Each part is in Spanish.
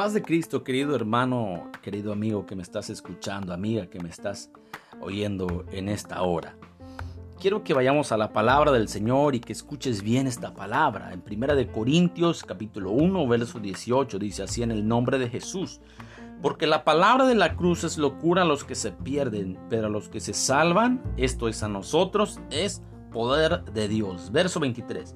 paz de Cristo, querido hermano, querido amigo que me estás escuchando, amiga que me estás oyendo en esta hora. Quiero que vayamos a la palabra del Señor y que escuches bien esta palabra. En Primera de Corintios, capítulo 1, verso 18, dice así en el nombre de Jesús. Porque la palabra de la cruz es locura a los que se pierden, pero a los que se salvan, esto es a nosotros, es poder de Dios. Verso 23.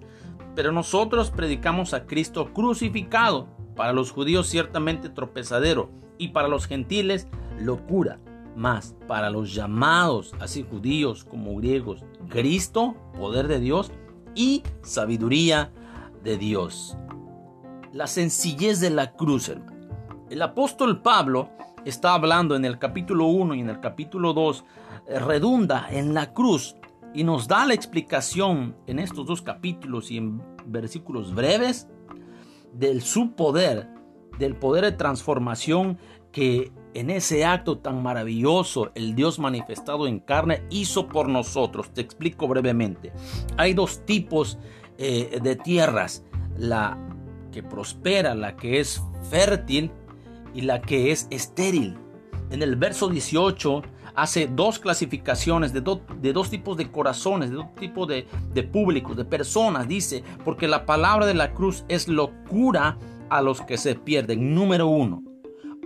Pero nosotros predicamos a Cristo crucificado para los judíos ciertamente tropezadero y para los gentiles locura. Mas para los llamados, así judíos como griegos, Cristo, poder de Dios y sabiduría de Dios. La sencillez de la cruz, hermano. El apóstol Pablo está hablando en el capítulo 1 y en el capítulo 2, eh, redunda en la cruz y nos da la explicación en estos dos capítulos y en versículos breves del su poder, del poder de transformación que en ese acto tan maravilloso el Dios manifestado en carne hizo por nosotros. Te explico brevemente. Hay dos tipos eh, de tierras, la que prospera, la que es fértil y la que es estéril. En el verso 18 hace dos clasificaciones de, de dos tipos de corazones, de dos tipos de, de públicos, de personas. Dice, porque la palabra de la cruz es locura a los que se pierden. Número uno,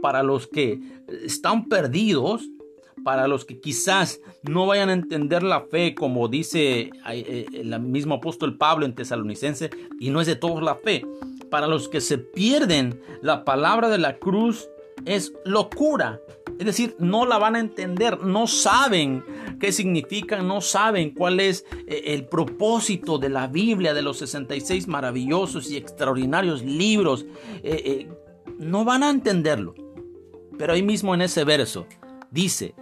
para los que están perdidos, para los que quizás no vayan a entender la fe, como dice eh, el mismo apóstol Pablo en Tesalonicense, y no es de todos la fe. Para los que se pierden, la palabra de la cruz es locura. Es decir, no la van a entender, no saben qué significa, no saben cuál es eh, el propósito de la Biblia, de los 66 maravillosos y extraordinarios libros. Eh, eh, no van a entenderlo. Pero ahí mismo en ese verso dice,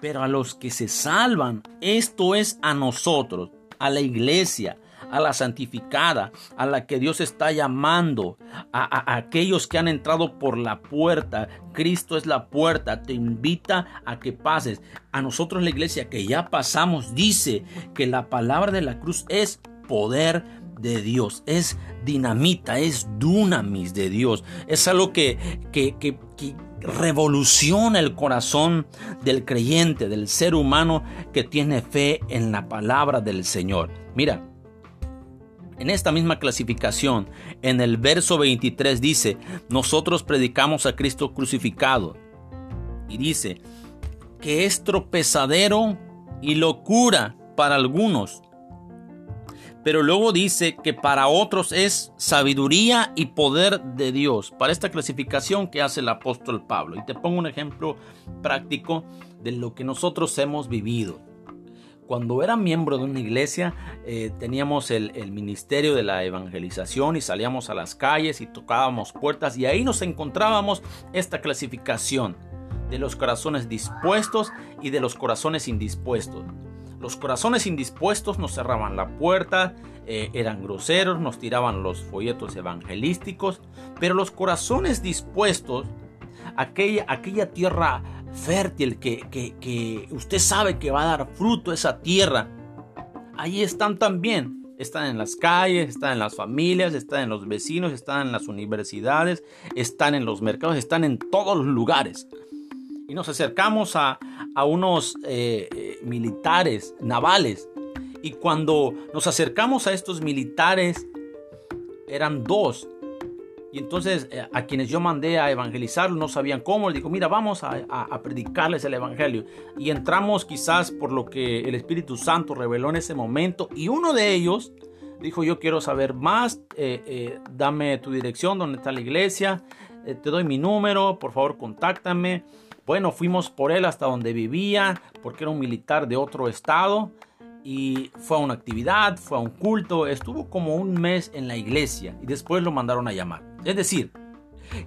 pero a los que se salvan, esto es a nosotros, a la iglesia, a la santificada, a la que Dios está llamando, a, aquellos que han entrado por la puerta. Cristo es la puerta, te invita a que pases. A nosotros la iglesia que ya pasamos dice que la palabra de la cruz es poder de Dios, es dinamita, es dunamis de Dios, es algo que, que, que, que revoluciona el corazón del creyente, del ser humano que tiene fe en la palabra del Señor. Mira, en esta misma clasificación, en el verso 23 dice, nosotros predicamos a Cristo crucificado. Y dice, que es tropezadero y locura para algunos. Pero luego dice que para otros es sabiduría y poder de Dios. Para esta clasificación que hace el apóstol Pablo. Y te pongo un ejemplo práctico de lo que nosotros hemos vivido cuando era miembro de una iglesia eh, teníamos el, ministerio de la evangelización y salíamos a las calles y tocábamos puertas y ahí nos encontrábamos esta clasificación de los corazones dispuestos y de los corazones indispuestos. Los corazones indispuestos nos cerraban la puerta, eh, eran groseros, nos tiraban los folletos evangelísticos, pero los corazones dispuestos, aquella, aquella tierra fértil, que, que, usted sabe que va a dar fruto esa tierra, ahí están también. Están en las calles, están en las familias, están en los vecinos, están en las universidades, están en los mercados, están en todos los lugares. Y nos acercamos a, a unos eh, eh, militares navales. Y cuando nos acercamos a estos militares, eran dos. Y entonces eh, a quienes yo mandé a evangelizar no sabían cómo. Le dijo, mira, vamos a, predicarles el evangelio. Y entramos quizás por lo que el Espíritu Santo reveló en ese momento. Y uno de ellos dijo, yo quiero saber más, eh, eh, dame tu dirección, dónde está la iglesia, te doy mi número, por favor contáctame. Bueno, fuimos por él hasta donde vivía, porque era un militar de otro estado y fue a una actividad, fue a un culto, estuvo como un mes en la iglesia y después lo mandaron a llamar. Es decir,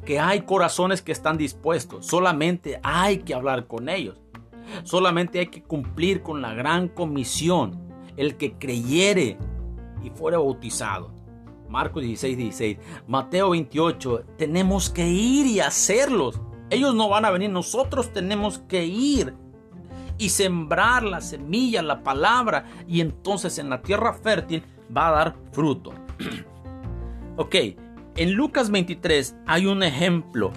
que hay corazones que están dispuestos, solamente hay que hablar con ellos, solamente hay que cumplir con la gran comisión, el que creyere y fuera bautizado. Marcos 16, 16, Mateo 28, tenemos que ir y hacerlos. Ellos no van a venir, nosotros tenemos que ir y sembrar la semilla, la palabra, y entonces en la tierra fértil va a dar fruto. ok, En Lucas 23 hay un ejemplo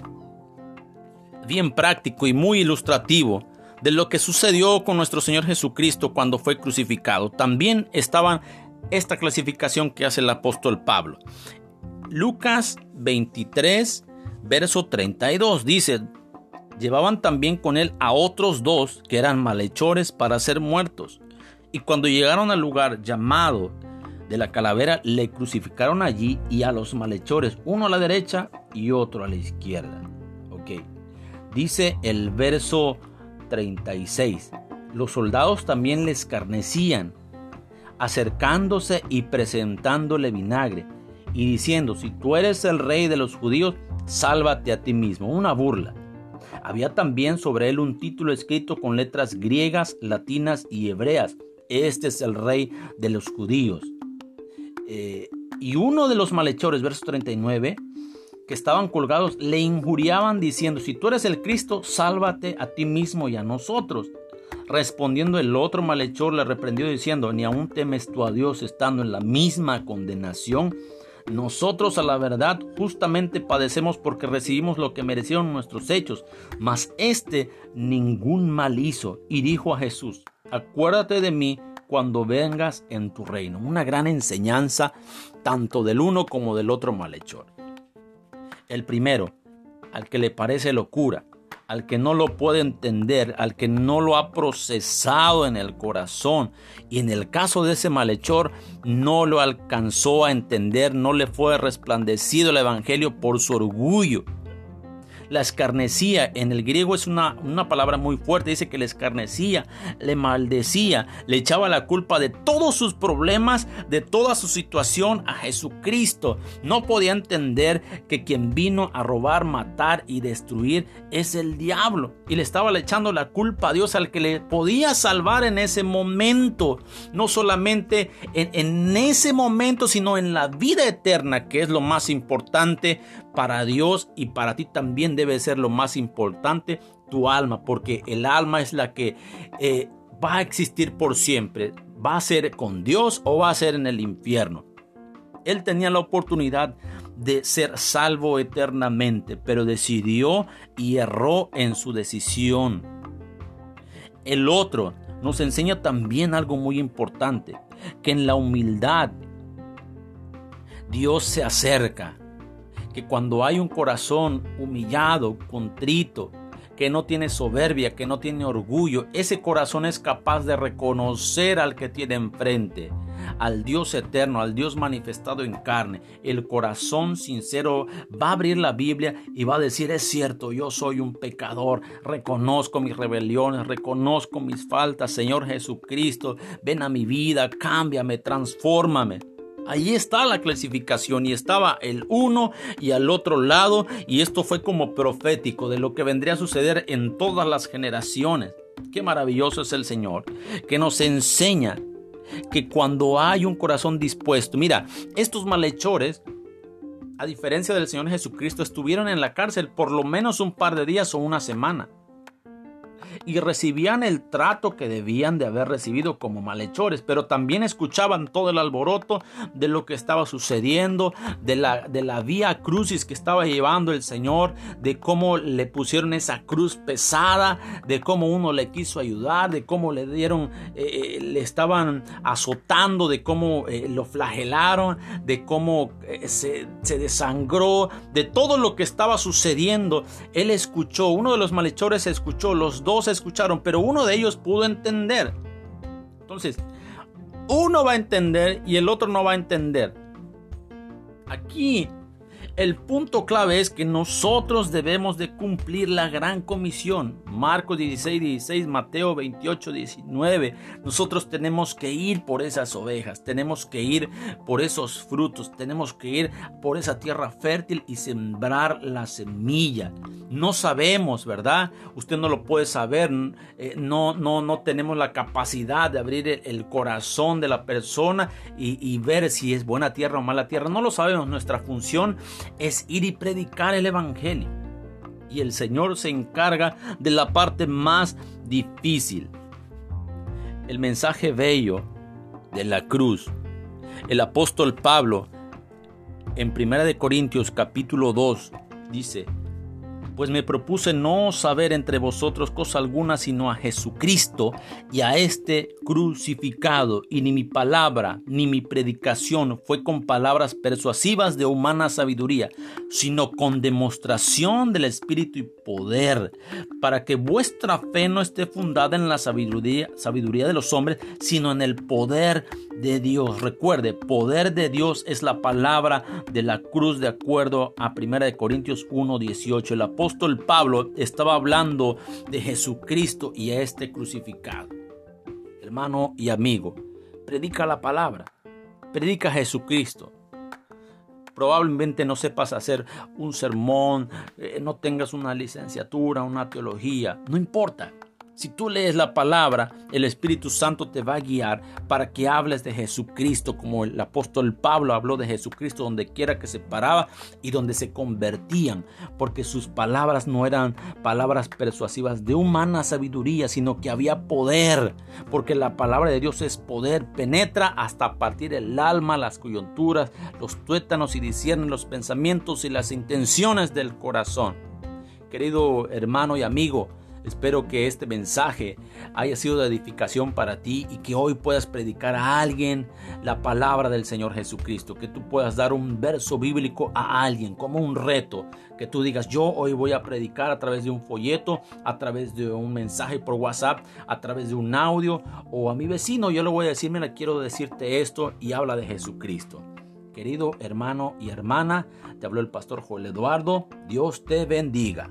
bien práctico y muy ilustrativo de lo que sucedió con nuestro Señor Jesucristo cuando fue crucificado. También estaba esta clasificación que hace el apóstol Pablo. Lucas 23, verso 32 dice, llevaban también con él a otros dos que eran malhechores para ser muertos. Y cuando llegaron al lugar llamado de la calavera, le crucificaron allí y a los malhechores, uno a la derecha y otro a la izquierda. Ok. Dice el verso 36. Los soldados también le escarnecían, acercándose y presentándole vinagre, y diciendo, si tú eres el rey de los judíos, sálvate a ti mismo. Una burla. Había también sobre él un título escrito con letras griegas, latinas y hebreas. Este es el rey de los judíos. Eh, y uno de los malhechores, verso 39, que estaban colgados le injuriaban diciendo, si tú eres el Cristo, sálvate a ti mismo y a nosotros. Respondiendo el otro malhechor le reprendió diciendo, ni aún temes tú a Dios estando en la misma condenación. Nosotros a la verdad justamente padecemos porque recibimos lo que merecieron nuestros hechos, mas este ningún mal hizo y dijo a Jesús, acuérdate de mí cuando vengas en tu reino. Una gran enseñanza tanto del uno como del otro malhechor. El primero, al que le parece locura, al que no lo puede entender, al que no lo ha procesado en el corazón. Y en el caso de ese malhechor, no lo alcanzó a entender, no le fue resplandecido el Evangelio por su orgullo. La escarnecía en el griego es una, una palabra muy fuerte. Dice que le escarnecía, le maldecía, le echaba la culpa de todos sus problemas, de toda su situación a Jesucristo. No podía entender que quien vino a robar, matar y destruir es el diablo. Y le estaba echando la culpa a Dios al que le podía salvar en ese momento. No solamente en, en ese momento, sino en la vida eterna, que es lo más importante para Dios y para ti también debe ser lo más importante, tu alma, porque el alma es la que eh, va a existir por siempre. Va a ser con Dios o va a ser en el infierno. Él tenía la oportunidad de ser salvo eternamente, pero decidió y erró en su decisión. El otro nos enseña también algo muy importante, que en la humildad Dios se acerca que cuando hay un corazón humillado, contrito, que no tiene soberbia, que no tiene orgullo, ese corazón es capaz de reconocer al que tiene enfrente, al Dios eterno, al Dios manifestado en carne. El corazón sincero va a abrir la Biblia y va a decir, es cierto, yo soy un pecador, reconozco mis rebeliones, reconozco mis faltas, Señor Jesucristo, ven a mi vida, cámbiame, transfórmame. Ahí está la clasificación y estaba el uno y al otro lado y esto fue como profético de lo que vendría a suceder en todas las generaciones. Qué maravilloso es el Señor que nos enseña que cuando hay un corazón dispuesto, mira, estos malhechores a diferencia del Señor Jesucristo, estuvieron en la cárcel por lo menos un par de días o una semana y recibían el trato que debían de haber recibido como malhechores, pero también escuchaban todo el alboroto de lo que estaba sucediendo, de la, de la vía crucis que estaba llevando el Señor, de cómo le pusieron esa cruz pesada, de cómo uno le quiso ayudar, de cómo le dieron, eh, eh, le estaban azotando, de cómo eh, lo flagelaron, de cómo se, se desangró, de todo lo que estaba sucediendo. Él escuchó, uno de los malhechores escuchó, los dos escucharon, pero uno de ellos pudo entender. Entonces, uno va a entender y el otro no va a entender. Aquí el punto clave es que nosotros debemos de cumplir la gran comisión. Marcos 16, 16, Mateo 28, 19. Nosotros tenemos que ir por esas ovejas, tenemos que ir por esos frutos, tenemos que ir por esa tierra fértil y sembrar la semilla. No sabemos, ¿verdad? Usted no lo puede saber, eh, no, no, no tenemos la capacidad de abrir el, corazón de la persona y, y ver si es buena tierra o mala tierra. No lo sabemos. Nuestra función es ir y predicar el Evangelio. Y el Señor se encarga de la parte más difícil. El mensaje bello de la cruz. El apóstol Pablo En 1 Corintios capítulo 2 dice, pues me propuse no saber entre vosotros cosa alguna sino a Jesucristo y a este crucificado, y ni mi palabra ni mi predicación fue con palabras persuasivas de humana sabiduría, sino con demostración del Espíritu y poder, para que vuestra fe no esté fundada en la sabiduría, sabiduría de los hombres, sino en el poder de Dios. Recuerde, poder de Dios es la palabra de la cruz de acuerdo a 1 Corintios 1:18. El apóstol apóstol Pablo estaba hablando de Jesucristo y a este crucificado. Hermano y amigo, predica la palabra, predica Jesucristo. Probablemente no sepas hacer un sermón, eh, no tengas una licenciatura, una teología, no importa. Si tú lees la palabra, el Espíritu Santo te va a guiar para que hables de Jesucristo, como el apóstol Pablo habló de Jesucristo donde quiera que se paraba y donde se convertían, porque sus palabras no eran palabras persuasivas de humana sabiduría, sino que había poder, porque la palabra de Dios es poder, penetra hasta partir el alma, las coyunturas, los tuétanos y discierne los pensamientos y las intenciones del corazón. Querido hermano y amigo, Espero que este mensaje haya sido de edificación para ti y que hoy puedas predicar a alguien la palabra del Señor Jesucristo, que tú puedas dar un verso bíblico a alguien como un reto, que tú digas, yo hoy voy a predicar a través de un folleto, a través de un mensaje por WhatsApp, a través de un audio o a mi vecino, yo le voy a decir, mira, quiero decirte esto y habla de Jesucristo. Querido hermano y hermana, te habló el pastor Joel Eduardo, Dios te bendiga.